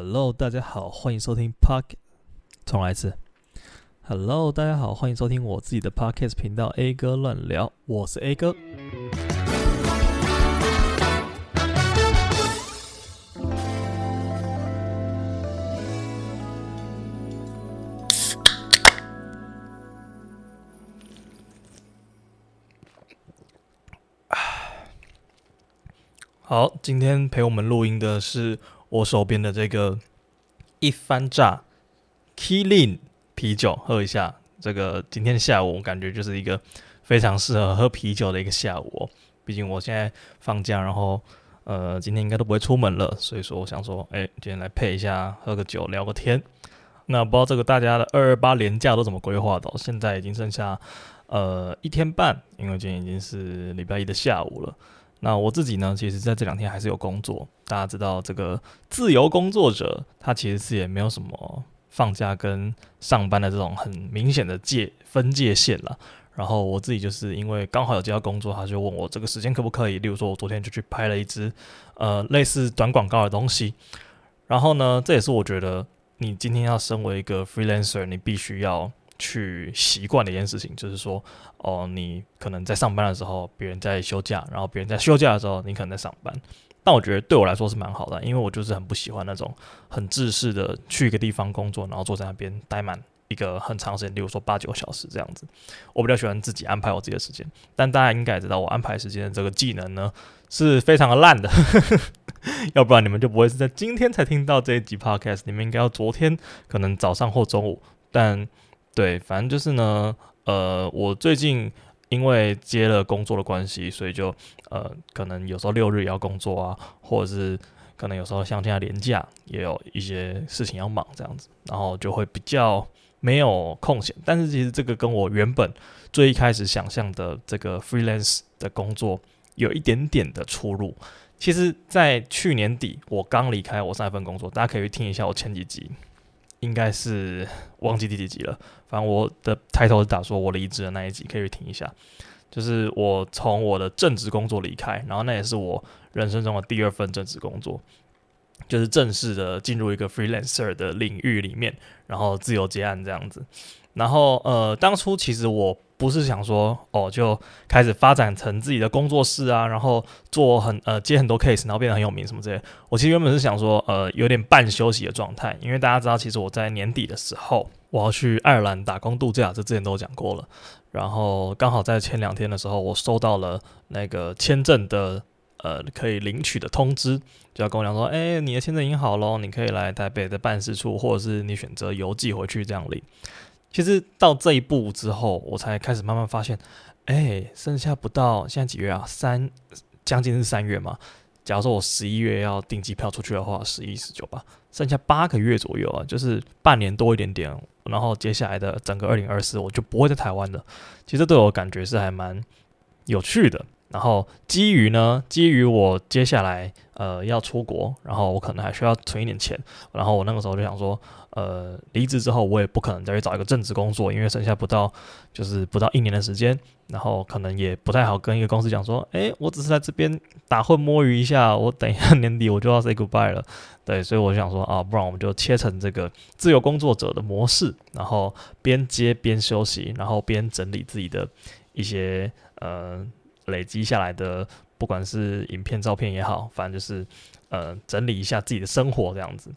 Hello，大家好，欢迎收听 Park。重来一次。Hello，大家好，欢迎收听我自己的 Podcast 频道 A 哥乱聊，我是 A 哥。好，今天陪我们录音的是。我手边的这个一番炸 Killing 啤酒，喝一下。这个今天下午我感觉就是一个非常适合喝啤酒的一个下午哦。毕竟我现在放假，然后呃今天应该都不会出门了，所以说我想说，哎，今天来配一下，喝个酒，聊个天。那不知道这个大家的二二八连假都怎么规划的？现在已经剩下呃一天半，因为今天已经是礼拜一的下午了。那我自己呢，其实在这两天还是有工作。大家知道，这个自由工作者他其实是也没有什么放假跟上班的这种很明显的界分界线了。然后我自己就是因为刚好有接到工作，他就问我这个时间可不可以。例如说，我昨天就去拍了一支呃类似短广告的东西。然后呢，这也是我觉得你今天要身为一个 freelancer，你必须要。去习惯的一件事情，就是说，哦，你可能在上班的时候，别人在休假，然后别人在休假的时候，你可能在上班。但我觉得对我来说是蛮好的，因为我就是很不喜欢那种很制式的去一个地方工作，然后坐在那边待满一个很长时间，例如说八九小时这样子。我比较喜欢自己安排我自己的时间。但大家应该也知道，我安排时间的这个技能呢是非常的烂的，要不然你们就不会是在今天才听到这一集 Podcast。你们应该要昨天可能早上或中午，但。对，反正就是呢，呃，我最近因为接了工作的关系，所以就呃，可能有时候六日也要工作啊，或者是可能有时候像现在年假也有一些事情要忙这样子，然后就会比较没有空闲。但是其实这个跟我原本最一开始想象的这个 freelance 的工作有一点点的出入。其实，在去年底我刚离开我上一份工作，大家可以去听一下我前几集。应该是忘记第几集了，反正我的开头是打说我离职的那一集，可以去听一下。就是我从我的正职工作离开，然后那也是我人生中的第二份正职工作，就是正式的进入一个 freelancer 的领域里面，然后自由接案这样子。然后呃，当初其实我不是想说哦，就开始发展成自己的工作室啊，然后做很呃接很多 case，然后变得很有名什么之类。我其实原本是想说呃，有点半休息的状态，因为大家知道，其实我在年底的时候我要去爱尔兰打工度假，这之前都讲过了。然后刚好在前两天的时候，我收到了那个签证的呃可以领取的通知，就要跟我讲说，哎，你的签证已经好喽，你可以来台北的办事处，或者是你选择邮寄回去这样领。其实到这一步之后，我才开始慢慢发现，哎，剩下不到现在几月啊？三，将近是三月嘛。假如说我十一月要订机票出去的话，十一、十九吧，剩下八个月左右啊，就是半年多一点点。然后接下来的整个二零二四，我就不会在台湾了。其实对我感觉是还蛮有趣的。然后基于呢，基于我接下来呃要出国，然后我可能还需要存一点钱，然后我那个时候就想说，呃，离职之后我也不可能再去找一个正职工作，因为剩下不到就是不到一年的时间，然后可能也不太好跟一个公司讲说，诶，我只是在这边打混摸鱼一下，我等一下 年底我就要 say goodbye 了，对，所以我就想说啊，不然我们就切成这个自由工作者的模式，然后边接边休息，然后边整理自己的一些呃。累积下来的，不管是影片、照片也好，反正就是呃整理一下自己的生活这样子。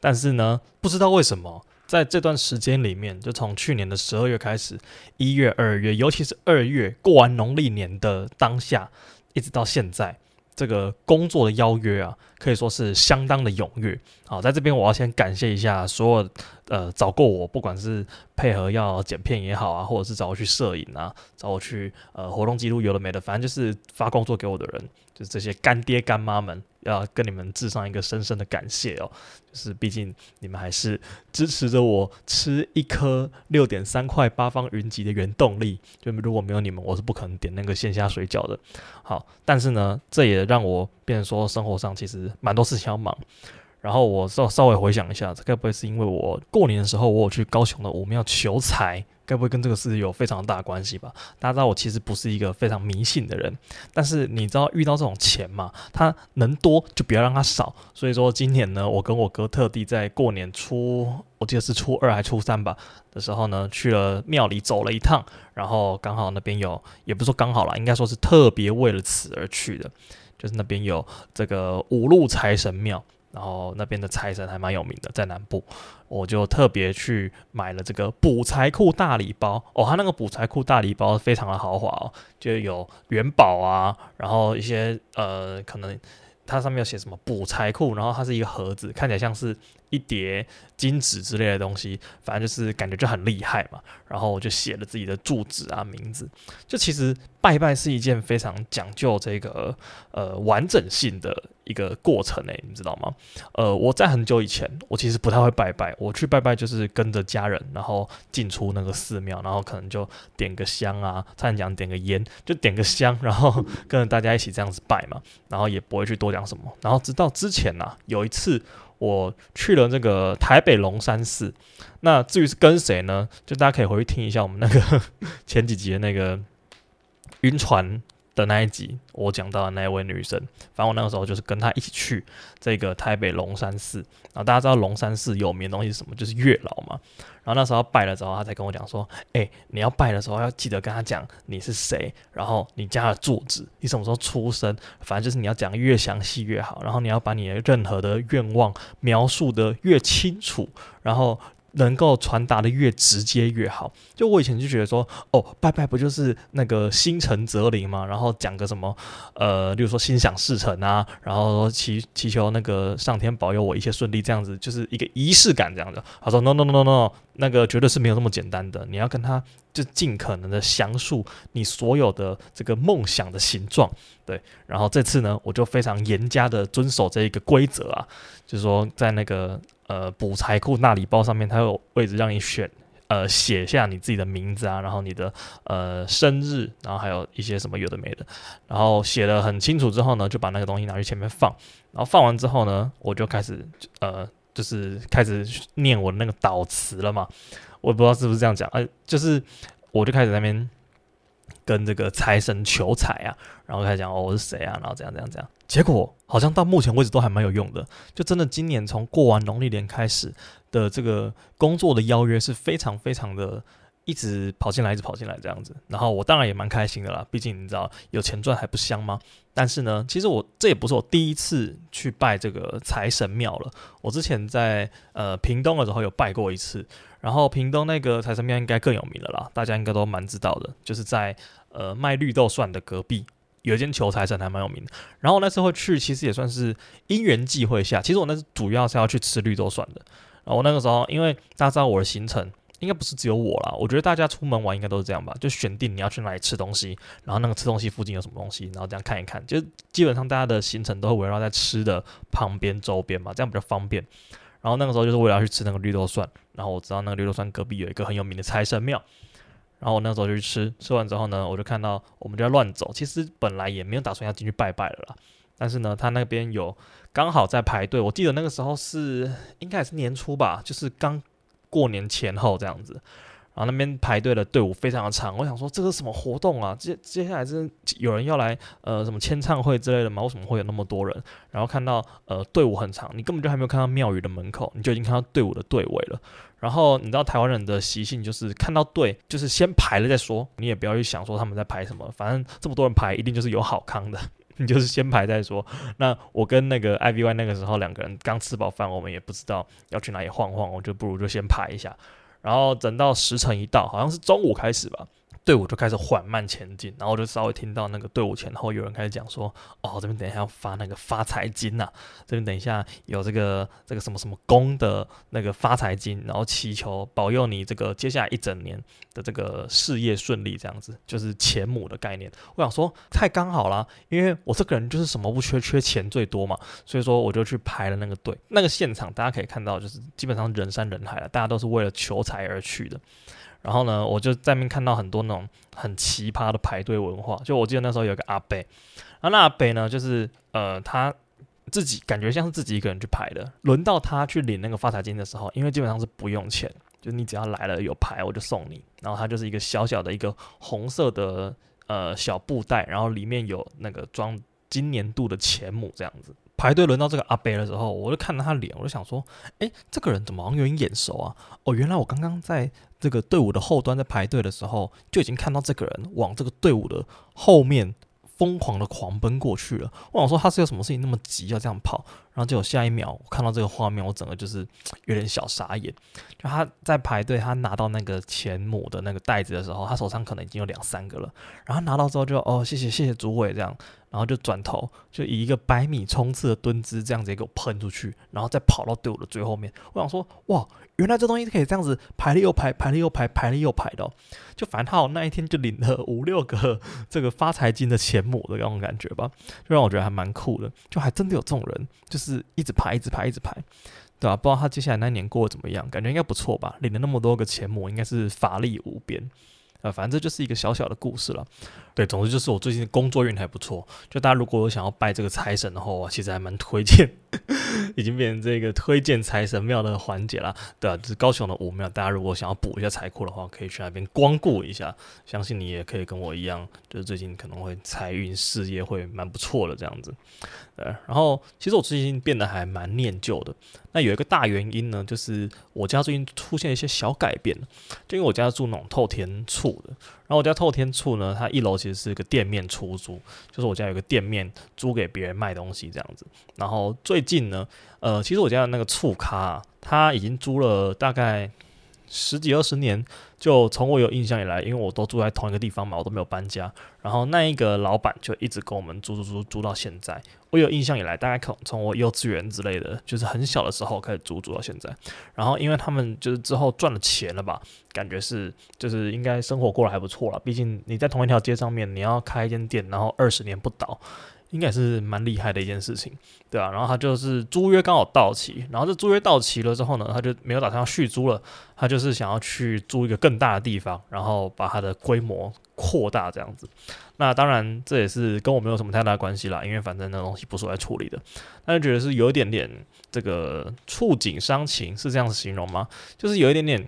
但是呢，不知道为什么，在这段时间里面，就从去年的十二月开始，一月、二月，尤其是二月过完农历年的当下，一直到现在。这个工作的邀约啊，可以说是相当的踊跃。好，在这边我要先感谢一下所有呃找过我，不管是配合要剪片也好啊，或者是找我去摄影啊，找我去呃活动记录有的没的，反正就是发工作给我的人，就是这些干爹干妈们。要跟你们致上一个深深的感谢哦，就是毕竟你们还是支持着我吃一颗六点三块八方云集的原动力，就如果没有你们，我是不可能点那个鲜虾水饺的。好，但是呢，这也让我变成说生活上其实蛮多事情要忙。然后我稍稍微回想一下，这该不会是因为我过年的时候我有去高雄的武庙求财？该不会跟这个事有非常大的关系吧？大家知道我其实不是一个非常迷信的人，但是你知道遇到这种钱嘛，它能多就不要让它少。所以说今年呢，我跟我哥特地在过年初，我记得是初二还初三吧的时候呢，去了庙里走了一趟，然后刚好那边有，也不是说刚好啦，应该说是特别为了此而去的，就是那边有这个五路财神庙。然后那边的财神还蛮有名的，在南部，我就特别去买了这个补财库大礼包哦。他那个补财库大礼包非常的豪华哦，就有元宝啊，然后一些呃，可能它上面有写什么补财库，然后它是一个盒子，看起来像是一叠金纸之类的东西，反正就是感觉就很厉害嘛。然后我就写了自己的住址啊、名字，就其实拜拜是一件非常讲究这个呃完整性的。一个过程诶，你知道吗？呃，我在很久以前，我其实不太会拜拜。我去拜拜就是跟着家人，然后进出那个寺庙，然后可能就点个香啊，差点讲点个烟，就点个香，然后跟着大家一起这样子拜嘛，然后也不会去多讲什么。然后直到之前呐、啊，有一次我去了那个台北龙山寺，那至于是跟谁呢？就大家可以回去听一下我们那个 前几集的那个晕船。的那一集，我讲到的那位女生，反正我那个时候就是跟她一起去这个台北龙山寺。然后大家知道龙山寺有名的东西是什么？就是月老嘛。然后那时候拜了之后，她才跟我讲说：“哎、你要拜的时候要记得跟她讲你是谁，然后你家的住址，你什么时候出生，反正就是你要讲越详细越好。然后你要把你的任何的愿望描述得越清楚，然后。”能够传达的越直接越好。就我以前就觉得说，哦，拜拜不就是那个心诚则灵嘛？然后讲个什么，呃，例如说心想事成啊，然后祈祈求那个上天保佑我一切顺利，这样子就是一个仪式感这样子。他说，no no no no no，那个绝对是没有那么简单的。你要跟他就尽可能的详述你所有的这个梦想的形状。对，然后这次呢，我就非常严加的遵守这一个规则啊，就是说在那个。呃，补财库那礼包上面，它有位置让你选，呃，写下你自己的名字啊，然后你的呃生日，然后还有一些什么有的没的，然后写的很清楚之后呢，就把那个东西拿去前面放，然后放完之后呢，我就开始呃，就是开始念我的那个导词了嘛，我也不知道是不是这样讲，呃，就是我就开始那边。跟这个财神求财啊，然后开始讲哦，我是谁啊，然后怎样怎样怎样，结果好像到目前为止都还蛮有用的，就真的今年从过完农历年开始的这个工作的邀约是非常非常的，一直跑进来，一直跑进来这样子，然后我当然也蛮开心的啦，毕竟你知道有钱赚还不香吗？但是呢，其实我这也不是我第一次去拜这个财神庙了，我之前在呃屏东的时候有拜过一次。然后屏东那个财神庙应该更有名了啦，大家应该都蛮知道的，就是在呃卖绿豆蒜的隔壁有一间求财神还蛮有名的。然后那时候去，其实也算是因缘际会下，其实我那是主要是要去吃绿豆蒜的。然后我那个时候，因为大家知道我的行程应该不是只有我啦，我觉得大家出门玩应该都是这样吧，就选定你要去哪里吃东西，然后那个吃东西附近有什么东西，然后这样看一看，就基本上大家的行程都会围绕在吃的旁边周边嘛，这样比较方便。然后那个时候就是为了要去吃那个绿豆蒜，然后我知道那个绿豆蒜隔壁有一个很有名的财神庙，然后我那时候就去吃，吃完之后呢，我就看到我们就在乱走，其实本来也没有打算要进去拜拜了啦，但是呢，他那边有刚好在排队，我记得那个时候是应该也是年初吧，就是刚过年前后这样子。然后那边排队的队伍非常的长，我想说这是什么活动啊？接接下来是有人要来呃什么签唱会之类的吗？为什么会有那么多人？然后看到呃队伍很长，你根本就还没有看到庙宇的门口，你就已经看到队伍的队尾了。然后你知道台湾人的习性就是看到队就是先排了再说，你也不要去想说他们在排什么，反正这么多人排一定就是有好康的，你就是先排再说。那我跟那个 IVY 那个时候两个人刚吃饱饭，我们也不知道要去哪里晃晃，我就不如就先排一下。然后等到时辰一到，好像是中午开始吧。队伍就开始缓慢前进，然后就稍微听到那个队伍前后有人开始讲说：“哦，这边等一下要发那个发财金呐、这边等一下有这个这个什么什么宫的那个发财金，然后祈求保佑你这个接下来一整年的这个事业顺利，这样子就是钱母的概念。”我想说太刚好了，因为我这个人就是什么不缺，缺钱最多嘛，所以说我就去排了那个队。那个现场大家可以看到，就是基本上人山人海了，大家都是为了求财而去的。然后呢，我就在那边看到很多那种很奇葩的排队文化。就我记得那时候有个阿伯，然后那阿伯呢，就是呃他自己感觉像是自己一个人去排的。轮到他去领那个发财金的时候，因为基本上是不用钱，就你只要来了有牌，我就送你。然后他就是一个小小的一个红色的呃小布袋，然后里面有那个装今年度的钱母这样子。排队轮到这个阿伯的时候，我就看到他脸，我就想说，诶，这个人怎么好像有点眼熟啊？哦，原来我刚刚在这个队伍的后端在排队的时候，就已经看到这个人往这个队伍的后面。疯狂的狂奔过去了，我想说他是有什么事情那么急要这样跑，然后结果下一秒我看到这个画面，我整个就是有点小傻眼。就他在排队，他拿到那个钱母的那个袋子的时候，他手上可能已经有两三个了，然后拿到之后就哦谢谢谢谢主委这样，然后就转头就以一个百米冲刺的蹲姿这样子给我喷出去，然后再跑到队伍的最后面。我想说哇。原来这东西可以这样子排了又排，排了又排，排了又排的，就反正他那一天就领了五六个这个发财金的钱母的那种感觉吧，就让我觉得还蛮酷的，就还真的有这种人，就是一直排，一直排，一直排，对吧？不知道他接下来那一年过得怎么样，感觉应该不错吧？领了那么多个钱母，应该是法力无边。呃，反正这就是一个小小的故事了。对，总之就是我最近工作运还不错。就大家如果有想要拜这个财神的话，我其实还蛮推荐，已经变成这个推荐财神庙的环节了。对啊，就是高雄的武庙，大家如果想要补一下财库的话，可以去那边光顾一下。相信你也可以跟我一样，就是最近可能会财运事业会蛮不错的这样子。对，然后其实我最近变得还蛮念旧的。那有一个大原因呢，就是我家最近出现一些小改变。就因为我家住那种透天厝的，后我家透天厝呢，它一楼其实是一个店面出租，就是我家有个店面租给别人卖东西这样子。然后最近呢，呃，其实我家的那个厝卡啊，它已经租了大概十几二十年。就从我有印象以来，因为我都住在同一个地方嘛，我都没有搬家。然后那一个老板就一直跟我们租租租租到现在。我有印象以来，大概可从我幼稚园之类的，就是很小的时候开始租租到现在。然后因为他们就是之后赚了钱了吧，感觉是就是应该生活过得还不错了。毕竟你在同一条街上面，你要开一间店，然后二十年不倒。应该是蛮厉害的一件事情，对啊，然后他就是租约刚好到期，然后这租约到期了之后呢，他就没有打算要续租了，他就是想要去租一个更大的地方，然后把它的规模扩大这样子。那当然这也是跟我没有什么太大关系啦，因为反正那东西不是我来处理的。但是觉得是有一点点这个触景伤情，是这样子形容吗？就是有一点点。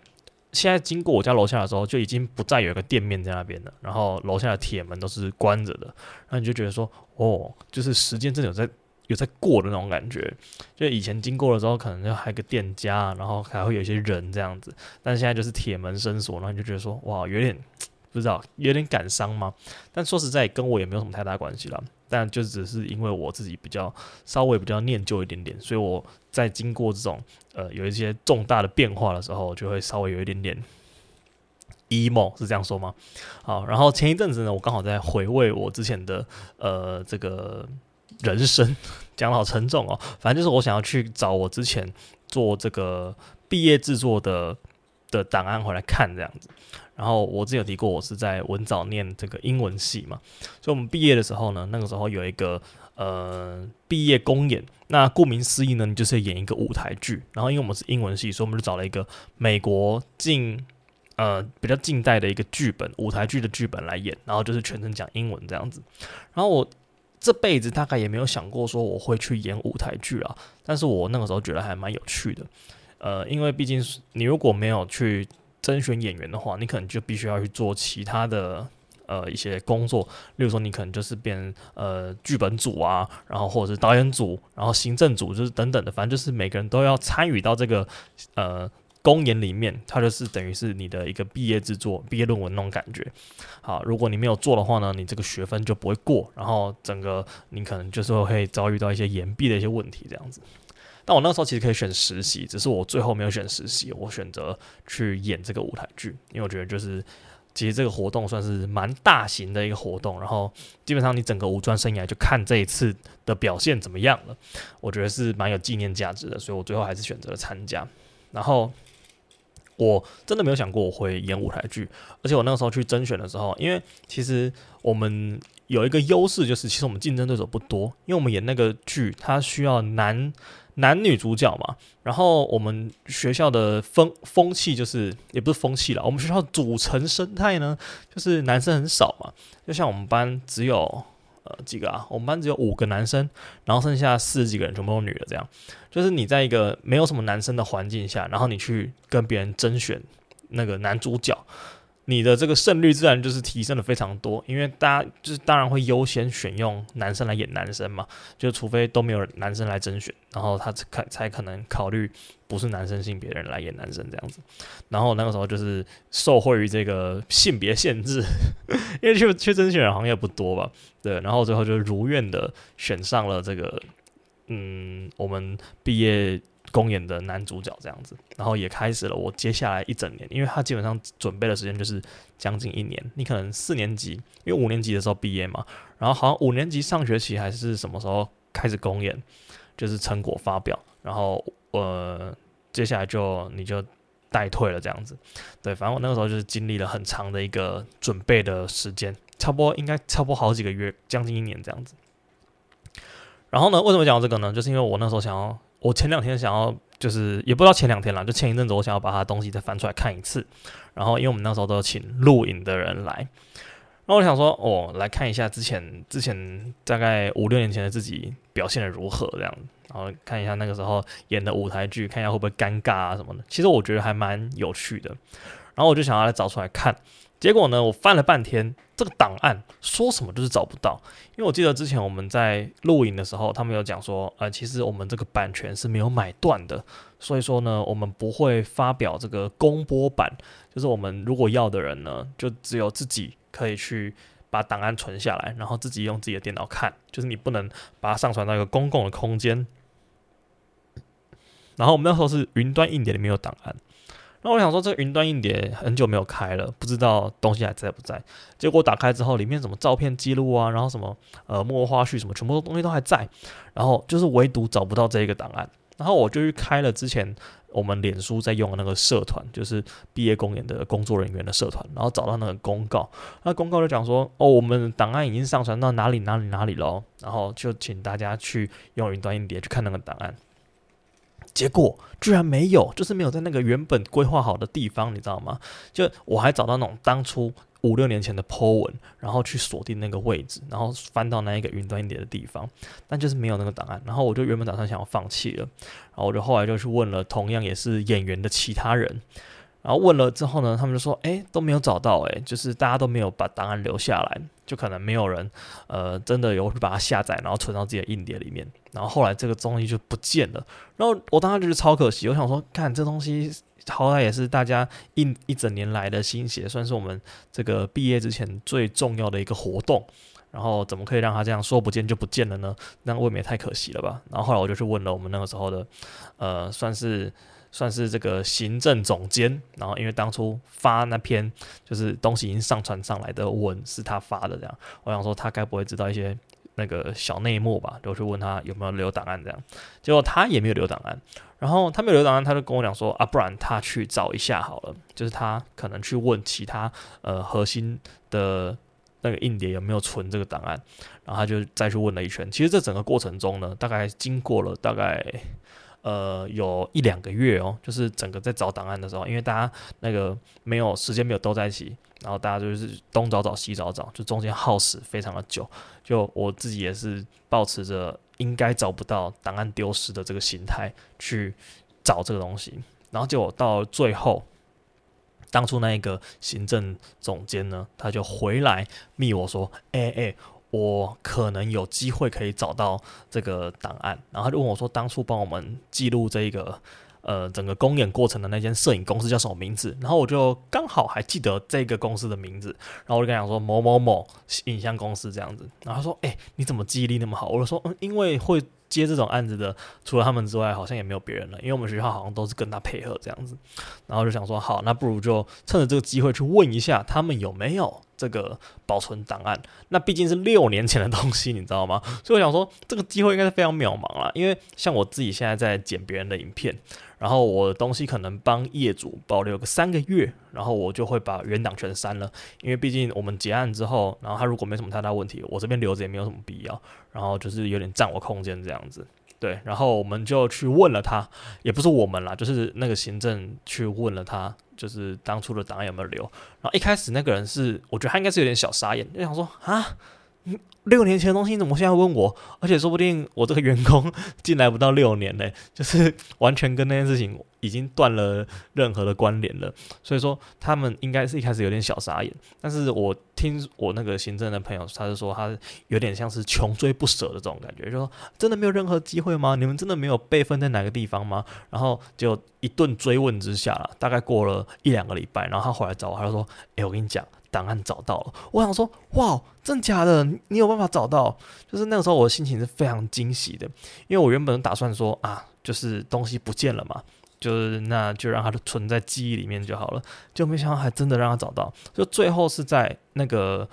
现在经过我家楼下的时候，就已经不再有一个店面在那边了。然后楼下的铁门都是关着的，然后你就觉得说，哦，就是时间真的有在有在过的那种感觉。就以前经过的时候，可能就还有个店家，然后还会有一些人这样子。但现在就是铁门深锁，然后你就觉得说，哇，有点 不知道，有点感伤吗？但说实在，跟我也没有什么太大关系了。但就只是因为我自己比较稍微比较念旧一点点，所以我在经过这种呃有一些重大的变化的时候，就会稍微有一点点 emo，是这样说吗？好，然后前一阵子呢，我刚好在回味我之前的呃这个人生，讲好沉重哦。反正就是我想要去找我之前做这个毕业制作的的档案回来看这样子。然后我之前有提过，我是在文藻念这个英文系嘛，所以我们毕业的时候呢，那个时候有一个呃毕业公演。那顾名思义呢，你就是演一个舞台剧。然后因为我们是英文系，所以我们就找了一个美国近呃比较近代的一个剧本，舞台剧的剧本来演。然后就是全程讲英文这样子。然后我这辈子大概也没有想过说我会去演舞台剧啊，但是我那个时候觉得还蛮有趣的。呃，因为毕竟你如果没有去甄选演员的话，你可能就必须要去做其他的呃一些工作，例如说你可能就是变呃剧本组啊，然后或者是导演组，然后行政组，就是等等的，反正就是每个人都要参与到这个呃公演里面，它就是等于是你的一个毕业制作、毕业论文那种感觉。好，如果你没有做的话呢，你这个学分就不会过，然后整个你可能就是会遭遇到一些延毕的一些问题，这样子。但我那时候其实可以选实习，只是我最后没有选实习，我选择去演这个舞台剧，因为我觉得就是其实这个活动算是蛮大型的一个活动，然后基本上你整个五专生涯就看这一次的表现怎么样了，我觉得是蛮有纪念价值的，所以我最后还是选择了参加。然后我真的没有想过我会演舞台剧，而且我那个时候去甄选的时候，因为其实我们有一个优势，就是其实我们竞争对手不多，因为我们演那个剧，它需要男。男女主角嘛，然后我们学校的风风气就是，也不是风气啦，我们学校组成生态呢，就是男生很少嘛，就像我们班只有呃几个啊，我们班只有五个男生，然后剩下四十几个人全部都女的，这样就是你在一个没有什么男生的环境下，然后你去跟别人甄选那个男主角。你的这个胜率自然就是提升了非常多，因为大家就是当然会优先选用男生来演男生嘛，就除非都没有男生来甄选，然后他才才可能考虑不是男生性别的人来演男生这样子。然后那个时候就是受惠于这个性别限制，因为去去甄选的行业不多吧，对，然后最后就如愿的选上了这个，嗯，我们毕业。公演的男主角这样子，然后也开始了我接下来一整年，因为他基本上准备的时间就是将近一年。你可能四年级，因为五年级的时候毕业嘛，然后好像五年级上学期还是什么时候开始公演，就是成果发表，然后呃，接下来就你就代退了这样子。对，反正我那个时候就是经历了很长的一个准备的时间，差不多应该差不多好几个月，将近一年这样子。然后呢，为什么讲这个呢？就是因为我那时候想要。我前两天想要，就是也不知道前两天啦，就前一阵子我想要把他的东西再翻出来看一次。然后因为我们那时候都请录影的人来，然后我想说，哦，来看一下之前之前大概五六年前的自己表现的如何这样，然后看一下那个时候演的舞台剧，看一下会不会尴尬啊什么的。其实我觉得还蛮有趣的。然后我就想要来找出来看。结果呢，我翻了半天，这个档案说什么就是找不到。因为我记得之前我们在录影的时候，他们有讲说，呃，其实我们这个版权是没有买断的，所以说呢，我们不会发表这个公播版。就是我们如果要的人呢，就只有自己可以去把档案存下来，然后自己用自己的电脑看，就是你不能把它上传到一个公共的空间。然后我们那时候是云端硬碟里面有档案。那我想说，这个云端硬碟很久没有开了，不知道东西还在不在。结果打开之后，里面什么照片记录啊，然后什么呃幕后花絮什么，全部东西都还在。然后就是唯独找不到这一个档案。然后我就去开了之前我们脸书在用的那个社团，就是毕业公演的工作人员的社团，然后找到那个公告。那公告就讲说，哦，我们档案已经上传到哪里哪里哪里了，然后就请大家去用云端硬碟去看那个档案。结果居然没有，就是没有在那个原本规划好的地方，你知道吗？就我还找到那种当初五六年前的 po 文，然后去锁定那个位置，然后翻到那一个云端一点的地方，但就是没有那个档案。然后我就原本打算想要放弃了，然后我就后来就去问了同样也是演员的其他人，然后问了之后呢，他们就说：“诶，都没有找到，诶，就是大家都没有把档案留下来。”就可能没有人，呃，真的有把它下载，然后存到自己的硬碟里面，然后后来这个东西就不见了。然后我当时就是超可惜，我想说，看这东西好歹也是大家一一整年来的心血，算是我们这个毕业之前最重要的一个活动，然后怎么可以让它这样说不见就不见了呢？那未免也太可惜了吧？然后后来我就去问了我们那个时候的，呃，算是。算是这个行政总监，然后因为当初发那篇就是东西已经上传上来的文是他发的，这样，我想说他该不会知道一些那个小内幕吧？就去问他有没有留档案，这样，结果他也没有留档案，然后他没有留档案，他就跟我讲说啊，不然他去找一下好了，就是他可能去问其他呃核心的那个硬碟有没有存这个档案，然后他就再去问了一圈。其实这整个过程中呢，大概经过了大概。呃，有一两个月哦，就是整个在找档案的时候，因为大家那个没有时间没有都在一起，然后大家就是东找找西找找，就中间耗时非常的久。就我自己也是抱持着应该找不到档案丢失的这个心态去找这个东西，然后结果到最后，当初那一个行政总监呢，他就回来密我说，哎、欸、哎。我可能有机会可以找到这个档案，然后他就问我说：“当初帮我们记录这个呃整个公演过程的那间摄影公司叫什么名字？”然后我就刚好还记得这个公司的名字，然后我就跟他讲说：“某某某影像公司这样子。”然后他说：“哎、你怎么记忆力那么好？”我就说：“嗯，因为会接这种案子的，除了他们之外，好像也没有别人了，因为我们学校好像都是跟他配合这样子。”然后就想说：“好，那不如就趁着这个机会去问一下他们有没有。”这个保存档案，那毕竟是六年前的东西，你知道吗？所以我想说，这个机会应该是非常渺茫了。因为像我自己现在在剪别人的影片，然后我的东西可能帮业主保留个三个月，然后我就会把原档全删了。因为毕竟我们结案之后，然后他如果没什么太大问题，我这边留着也没有什么必要。然后就是有点占我空间这样子。对，然后我们就去问了他，也不是我们啦，就是那个行政去问了他，就是当初的档案有没有留。然后一开始那个人是，我觉得他应该是有点小傻眼，就想说啊，六年前的东西，你怎么现在问我？而且说不定我这个员工 进来不到六年呢，就是 完全跟那件事情已经断了任何的关联了。所以说他们应该是一开始有点小傻眼。但是我听我那个行政的朋友，他是说他有点像是穷追不舍的这种感觉，就说真的没有任何机会吗？你们真的没有备份在哪个地方吗？然后就一顿追问之下，大概过了一两个礼拜，然后他回来找我，他就说：“诶，我跟你讲。”档案找到了，我想说，哇，真假的？你有办法找到？就是那个时候，我的心情是非常惊喜的，因为我原本打算说啊，就是东西不见了嘛，就是那就让它存在记忆里面就好了，就没想到还真的让他找到，就最后是在那个。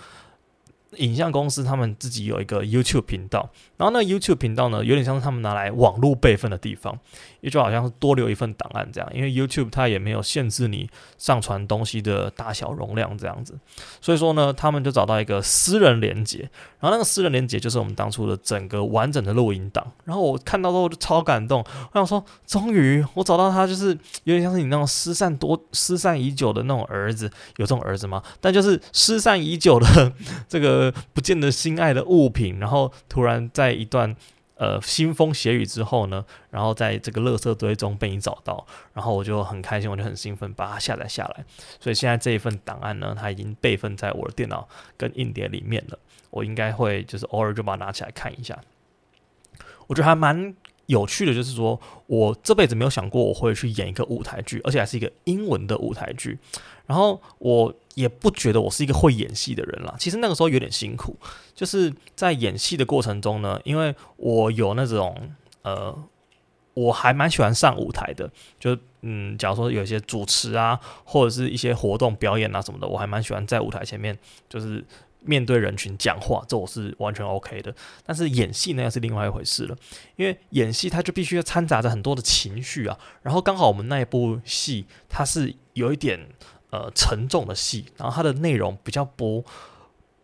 影像公司他们自己有一个 YouTube 频道，然后那个 YouTube 频道呢，有点像是他们拿来网络备份的地方，也就好像是多留一份档案这样。因为 YouTube 它也没有限制你上传东西的大小容量这样子，所以说呢，他们就找到一个私人连接，然后那个私人连接就是我们当初的整个完整的录音档。然后我看到之后就超感动，我想说，终于我找到他，就是有点像是你那种失散多失散已久的那种儿子，有这种儿子吗？但就是失散已久的 这个。不见得心爱的物品，然后突然在一段呃腥风血雨之后呢，然后在这个垃圾堆中被你找到，然后我就很开心，我就很兴奋，把它下载下来。所以现在这一份档案呢，它已经备份在我的电脑跟硬碟里面了。我应该会就是偶尔就把它拿起来看一下。我觉得还蛮有趣的，就是说我这辈子没有想过我会去演一个舞台剧，而且还是一个英文的舞台剧。然后我也不觉得我是一个会演戏的人啦。其实那个时候有点辛苦，就是在演戏的过程中呢，因为我有那种呃，我还蛮喜欢上舞台的。就嗯，假如说有一些主持啊，或者是一些活动表演啊什么的，我还蛮喜欢在舞台前面，就是面对人群讲话，这我是完全 OK 的。但是演戏那又是另外一回事了，因为演戏它就必须要掺杂着很多的情绪啊。然后刚好我们那一部戏，它是有一点。呃，沉重的戏，然后它的内容比较不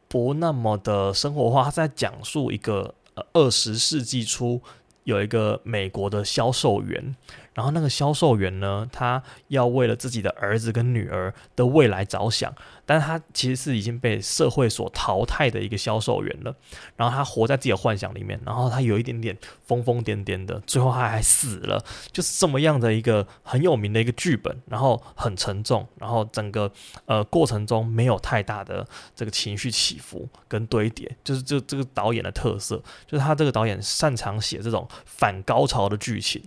不那么的生活化，它在讲述一个二十世纪初有一个美国的销售员。然后那个销售员呢，他要为了自己的儿子跟女儿的未来着想，但是他其实是已经被社会所淘汰的一个销售员了。然后他活在自己的幻想里面，然后他有一点点疯疯癫癫的，最后他还死了。就是这么样的一个很有名的一个剧本，然后很沉重，然后整个呃过程中没有太大的这个情绪起伏跟堆叠，就是这这个导演的特色，就是他这个导演擅长写这种反高潮的剧情。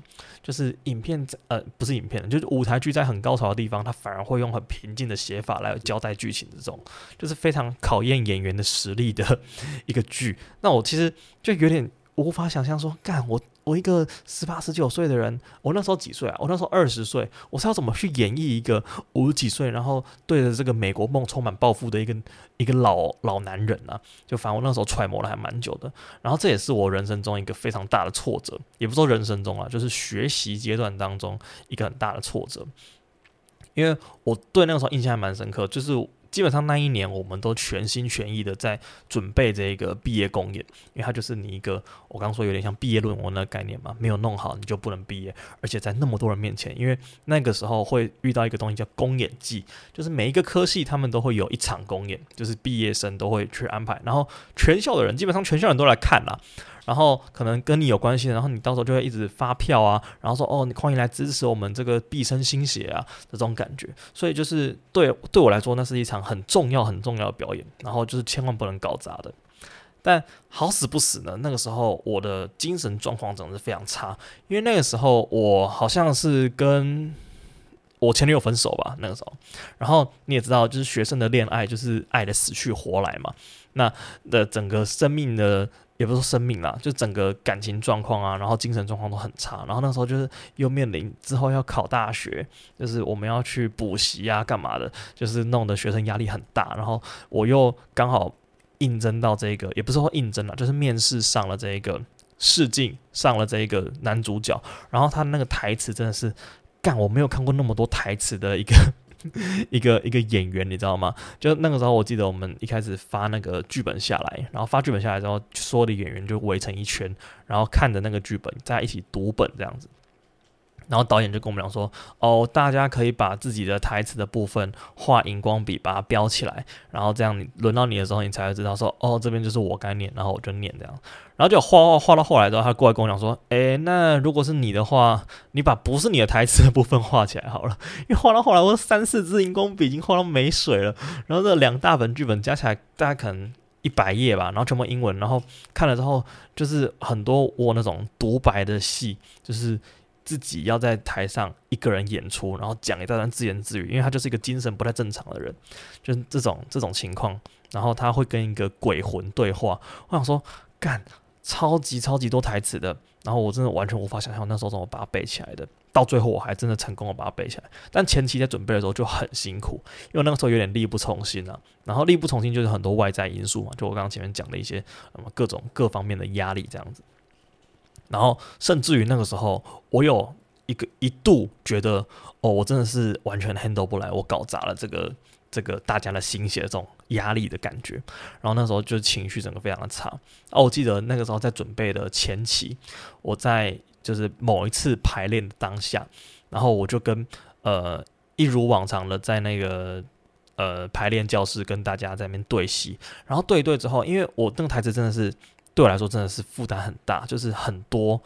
就是影片呃不是影片，就是舞台剧在很高潮的地方，他反而会用很平静的写法来交代剧情，这种就是非常考验演员的实力的 一个剧。那我其实就有点无法想象说，干我。我一个十八十九岁的人，我那时候几岁啊？我那时候二十岁，我是要怎么去演绎一个五十几岁，然后对着这个美国梦充满抱负的一个一个老老男人啊？就反正我那时候揣摩了还蛮久的，然后这也是我人生中一个非常大的挫折，也不说人生中啊，就是学习阶段当中一个很大的挫折，因为我对那个时候印象还蛮深刻，就是。基本上那一年，我们都全心全意的在准备这个毕业公演，因为它就是你一个我刚刚说有点像毕业论文的概念嘛，没有弄好你就不能毕业，而且在那么多人面前，因为那个时候会遇到一个东西叫公演季，就是每一个科系他们都会有一场公演，就是毕业生都会去安排，然后全校的人基本上全校人都来看啦。然后可能跟你有关系，然后你到时候就会一直发票啊，然后说哦，你欢迎来支持我们这个毕生心血啊，这种感觉。所以就是对对我来说，那是一场很重要很重要的表演，然后就是千万不能搞砸的。但好死不死呢，那个时候我的精神状况真的是非常差，因为那个时候我好像是跟我前女友分手吧，那个时候。然后你也知道，就是学生的恋爱就是爱得死去活来嘛，那的整个生命的。也不是说生命啦，就整个感情状况啊，然后精神状况都很差。然后那时候就是又面临之后要考大学，就是我们要去补习啊，干嘛的，就是弄得学生压力很大。然后我又刚好应征到这个，也不是说应征了，就是面试上了这个试镜，上了这一个男主角。然后他那个台词真的是干，我没有看过那么多台词的一个。一个一个演员，你知道吗？就那个时候，我记得我们一开始发那个剧本下来，然后发剧本下来之后，所有的演员就围成一圈，然后看着那个剧本，在一起读本这样子。然后导演就跟我们讲说，哦，大家可以把自己的台词的部分画荧光笔把它标起来，然后这样你轮到你的时候，你才会知道说，哦，这边就是我该念，然后我就念这样。然后就画画画到后来之后，他过来跟我讲说，诶，那如果是你的话，你把不是你的台词的部分画起来好了，因为画到后来我三四支荧光笔已经画到没水了，然后这两大本剧本加起来大概可能一百页吧，然后全部英文，然后看了之后就是很多我那种独白的戏，就是。自己要在台上一个人演出，然后讲一大段自言自语，因为他就是一个精神不太正常的人，就是这种这种情况，然后他会跟一个鬼魂对话。我想说，干，超级超级多台词的，然后我真的完全无法想象那时候怎么把它背起来的。到最后我还真的成功的把它背起来，但前期在准备的时候就很辛苦，因为那个时候有点力不从心啊。然后力不从心就是很多外在因素嘛，就我刚刚前面讲的一些什么各种各方面的压力这样子。然后，甚至于那个时候，我有一个一度觉得，哦，我真的是完全 handle 不来，我搞砸了这个这个大家的心血这种压力的感觉。然后那时候就情绪整个非常的差。哦，我记得那个时候在准备的前期，我在就是某一次排练当下，然后我就跟呃一如往常的在那个呃排练教室跟大家在那边对戏，然后对一对之后，因为我那个台词真的是。对我来说真的是负担很大，就是很多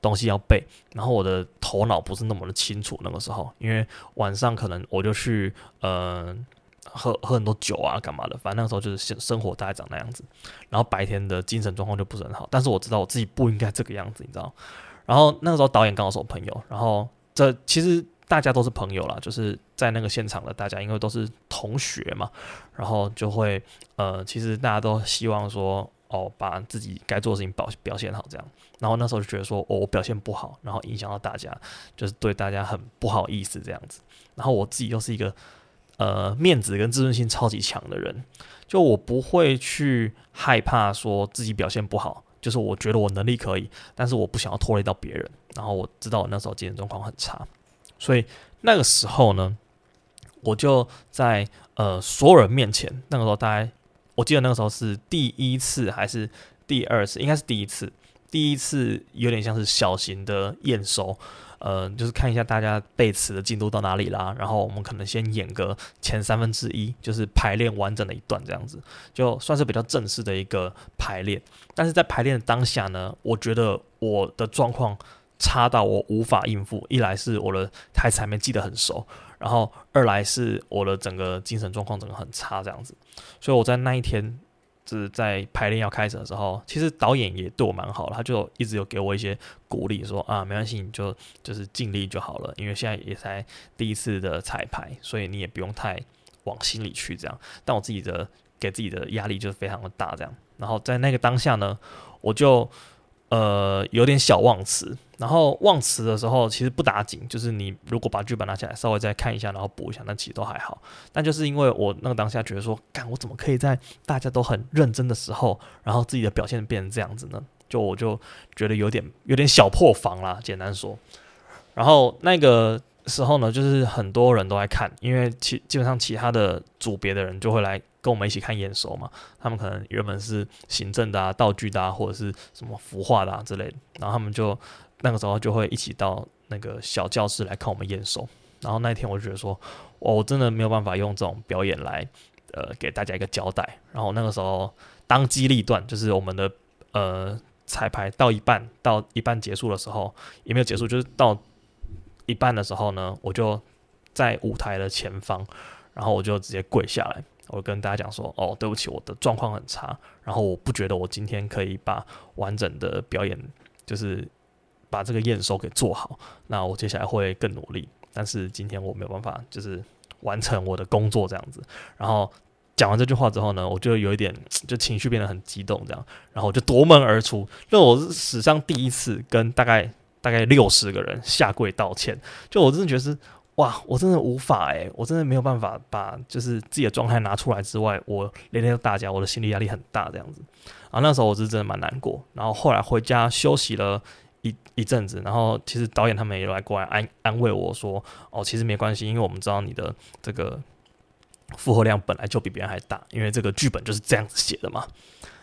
东西要背，然后我的头脑不是那么的清楚。那个时候，因为晚上可能我就去呃喝喝很多酒啊，干嘛的，反正那个时候就是生生活大概长那样子。然后白天的精神状况就不是很好，但是我知道我自己不应该这个样子，你知道。然后那个时候导演刚好是我朋友，然后这其实大家都是朋友啦，就是在那个现场的大家，因为都是同学嘛，然后就会呃，其实大家都希望说。哦，把自己该做的事情表表现好，这样。然后那时候就觉得说，哦，我表现不好，然后影响到大家，就是对大家很不好意思这样子。然后我自己又是一个呃面子跟自尊心超级强的人，就我不会去害怕说自己表现不好，就是我觉得我能力可以，但是我不想要拖累到别人。然后我知道我那时候精神状况很差，所以那个时候呢，我就在呃所有人面前，那个时候大概。我记得那个时候是第一次还是第二次？应该是第一次。第一次有点像是小型的验收，呃，就是看一下大家背词的进度到哪里啦。然后我们可能先演个前三分之一，就是排练完整的一段这样子，就算是比较正式的一个排练。但是在排练的当下呢，我觉得我的状况差到我无法应付。一来是我的台词还没记得很熟。然后二来是我的整个精神状况整个很差这样子，所以我在那一天就是在排练要开始的时候，其实导演也对我蛮好的，他就一直有给我一些鼓励，说啊没关系，你就就是尽力就好了，因为现在也才第一次的彩排，所以你也不用太往心里去这样。但我自己的给自己的压力就是非常的大这样。然后在那个当下呢，我就。呃，有点小忘词，然后忘词的时候其实不打紧，就是你如果把剧本拿起来稍微再看一下，然后补一下，那其实都还好。但就是因为我那个当下觉得说，干我怎么可以在大家都很认真的时候，然后自己的表现变成这样子呢？就我就觉得有点有点小破防啦，简单说。然后那个时候呢，就是很多人都在看，因为其基本上其他的组别的人就会来。跟我们一起看验收嘛，他们可能原本是行政的啊、道具的啊，或者是什么服化的啊之类的，然后他们就那个时候就会一起到那个小教室来看我们验收。然后那一天我就觉得说，我真的没有办法用这种表演来呃给大家一个交代。然后那个时候当机立断，就是我们的呃彩排到一半，到一半结束的时候也没有结束，就是到一半的时候呢，我就在舞台的前方，然后我就直接跪下来。我跟大家讲说，哦，对不起，我的状况很差，然后我不觉得我今天可以把完整的表演，就是把这个验收给做好。那我接下来会更努力，但是今天我没有办法，就是完成我的工作这样子。然后讲完这句话之后呢，我就有一点就情绪变得很激动，这样，然后就夺门而出。那我是史上第一次跟大概大概六十个人下跪道歉，就我真的觉得是。哇，我真的无法诶，我真的没有办法把就是自己的状态拿出来之外，我连累到大家，我的心理压力很大这样子。啊，那时候我是真的蛮难过。然后后来回家休息了一一阵子，然后其实导演他们也来过来安安慰我说，哦，其实没关系，因为我们知道你的这个负荷量本来就比别人还大，因为这个剧本就是这样子写的嘛。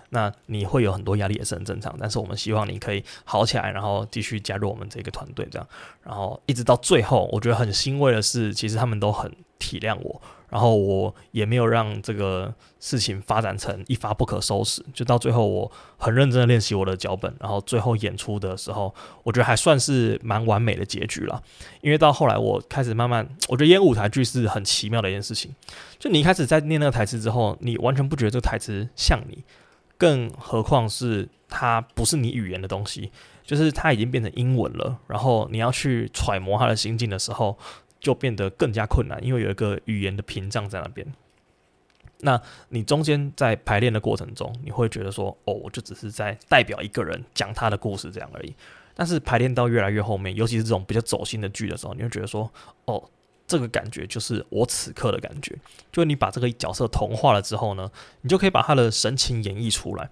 那你会有很多压力也是很正常。但是我们希望你可以好起来，然后继续加入我们这个团队，这样，然后一直到最后，我觉得很欣慰的是，其实他们都很体谅我。然后我也没有让这个事情发展成一发不可收拾，就到最后我很认真的练习我的脚本，然后最后演出的时候，我觉得还算是蛮完美的结局了。因为到后来我开始慢慢，我觉得演舞台剧是很奇妙的一件事情。就你一开始在念那个台词之后，你完全不觉得这个台词像你，更何况是它不是你语言的东西，就是它已经变成英文了，然后你要去揣摩他的心境的时候。就变得更加困难，因为有一个语言的屏障在那边。那你中间在排练的过程中，你会觉得说：“哦，我就只是在代表一个人讲他的故事这样而已。”但是排练到越来越后面，尤其是这种比较走心的剧的时候，你会觉得说：“哦，这个感觉就是我此刻的感觉。”就是你把这个角色同化了之后呢，你就可以把他的神情演绎出来。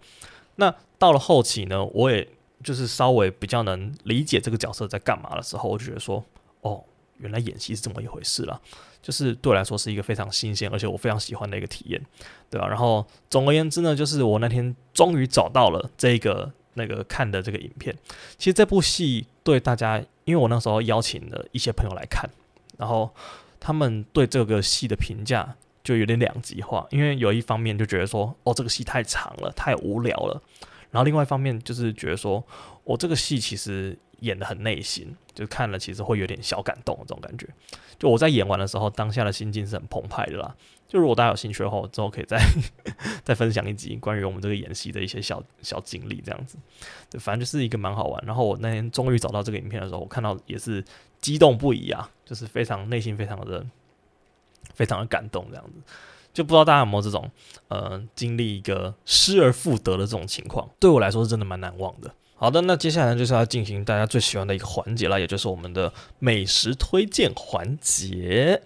那到了后期呢，我也就是稍微比较能理解这个角色在干嘛的时候，我就觉得说：“哦。”原来演戏是这么一回事了，就是对我来说是一个非常新鲜，而且我非常喜欢的一个体验，对吧？然后总而言之呢，就是我那天终于找到了这个那个看的这个影片。其实这部戏对大家，因为我那时候邀请了一些朋友来看，然后他们对这个戏的评价就有点两极化，因为有一方面就觉得说，哦，这个戏太长了，太无聊了，然后另外一方面就是觉得说，我这个戏其实。演得很内心，就看了其实会有点小感动这种感觉。就我在演完的时候，当下的心境是很澎湃的啦。就如果大家有兴趣的话，我之后可以再 再分享一集关于我们这个演戏的一些小小经历，这样子。对，反正就是一个蛮好玩。然后我那天终于找到这个影片的时候，我看到也是激动不已啊，就是非常内心非常的非常的感动这样子。就不知道大家有没有这种呃经历一个失而复得的这种情况？对我来说是真的蛮难忘的。好的，那接下来就是要进行大家最喜欢的一个环节了，也就是我们的美食推荐环节。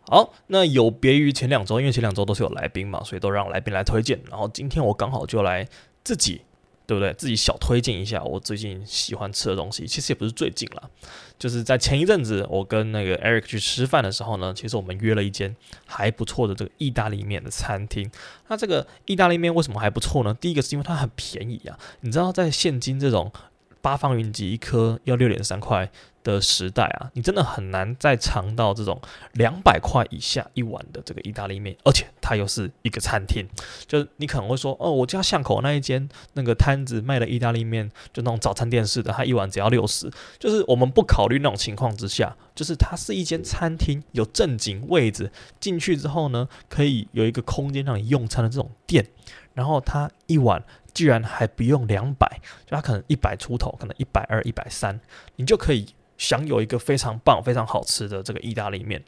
好，那有别于前两周，因为前两周都是有来宾嘛，所以都让来宾来推荐。然后今天我刚好就来自己。对不对？自己小推荐一下我最近喜欢吃的东西，其实也不是最近了，就是在前一阵子，我跟那个 Eric 去吃饭的时候呢，其实我们约了一间还不错的这个意大利面的餐厅。那这个意大利面为什么还不错呢？第一个是因为它很便宜啊，你知道在现今这种八方云集一颗要六点三块的时代啊，你真的很难再尝到这种两百块以下一碗的这个意大利面，而且它又是一个餐厅。就是你可能会说，哦，我家巷口那一间那个摊子卖的意大利面，就那种早餐店式的，它一碗只要六十。就是我们不考虑那种情况之下，就是它是一间餐厅，有正经位置，进去之后呢，可以有一个空间让你用餐的这种店，然后它一碗。居然还不用两百，就它可能一百出头，可能一百二、一百三，你就可以享有一个非常棒、非常好吃的这个意大利面。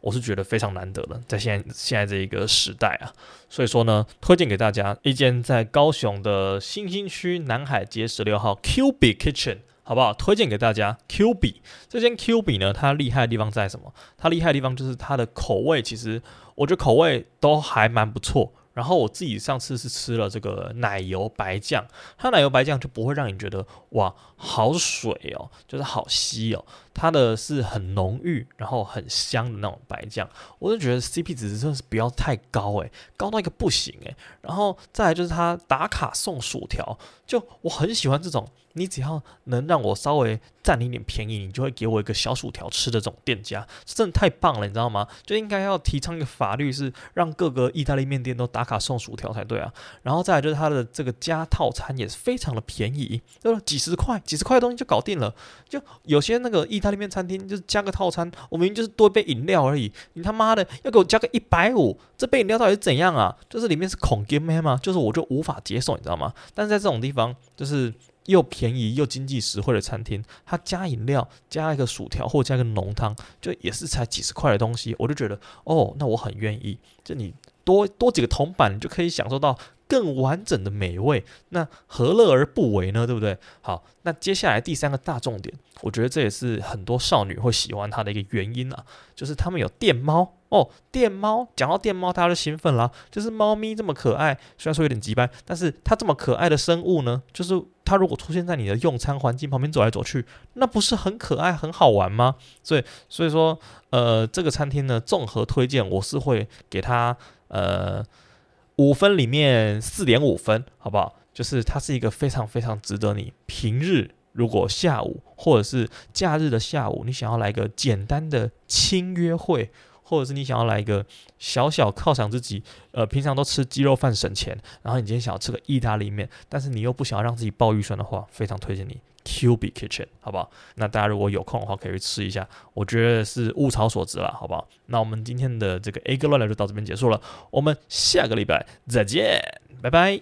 我是觉得非常难得的，在现在现在这一个时代啊，所以说呢，推荐给大家一间在高雄的新兴区南海街十六号 Q B Kitchen，好不好？推荐给大家 Q B 这间 Q B 呢，它厉害的地方在什么？它厉害的地方就是它的口味，其实我觉得口味都还蛮不错。然后我自己上次是吃了这个奶油白酱，它奶油白酱就不会让你觉得哇好水哦，就是好稀哦，它的是很浓郁，然后很香的那种白酱，我就觉得 CP 值真的是不要太高诶，高到一个不行诶。然后再来就是它打卡送薯条，就我很喜欢这种。你只要能让我稍微占你一点便宜，你就会给我一个小薯条吃的这种店家，真的太棒了，你知道吗？就应该要提倡一个法律，是让各个意大利面店都打卡送薯条才对啊。然后再来就是它的这个加套餐也是非常的便宜，就是？几十块，几十块的东西就搞定了。就有些那个意大利面餐厅就是加个套餐，我明明就是多一杯饮料而已，你他妈的要给我加个一百五，这杯饮料到底是怎样啊？就是里面是孔给咩吗？就是我就无法接受，你知道吗？但是在这种地方就是。又便宜又经济实惠的餐厅，它加饮料、加一个薯条或加一个浓汤，就也是才几十块的东西，我就觉得哦，那我很愿意。就你多多几个铜板，你就可以享受到更完整的美味，那何乐而不为呢？对不对？好，那接下来第三个大重点，我觉得这也是很多少女会喜欢它的一个原因啊，就是他们有电猫。哦，电猫，讲到电猫，大家就兴奋啦。就是猫咪这么可爱，虽然说有点机掰，但是它这么可爱的生物呢，就是它如果出现在你的用餐环境旁边走来走去，那不是很可爱、很好玩吗？所以，所以说，呃，这个餐厅呢，综合推荐，我是会给它呃五分里面四点五分，好不好？就是它是一个非常非常值得你平日如果下午或者是假日的下午，你想要来个简单的轻约会，或者是你想要来一个小小犒赏自己，呃，平常都吃鸡肉饭省钱，然后你今天想要吃个意大利面，但是你又不想要让自己爆预算的话，非常推荐你 Q B Kitchen，好不好？那大家如果有空的话，可以去吃一下，我觉得是物超所值了，好不好？那我们今天的这个 A 哥乱聊就到这边结束了，我们下个礼拜再见，拜拜。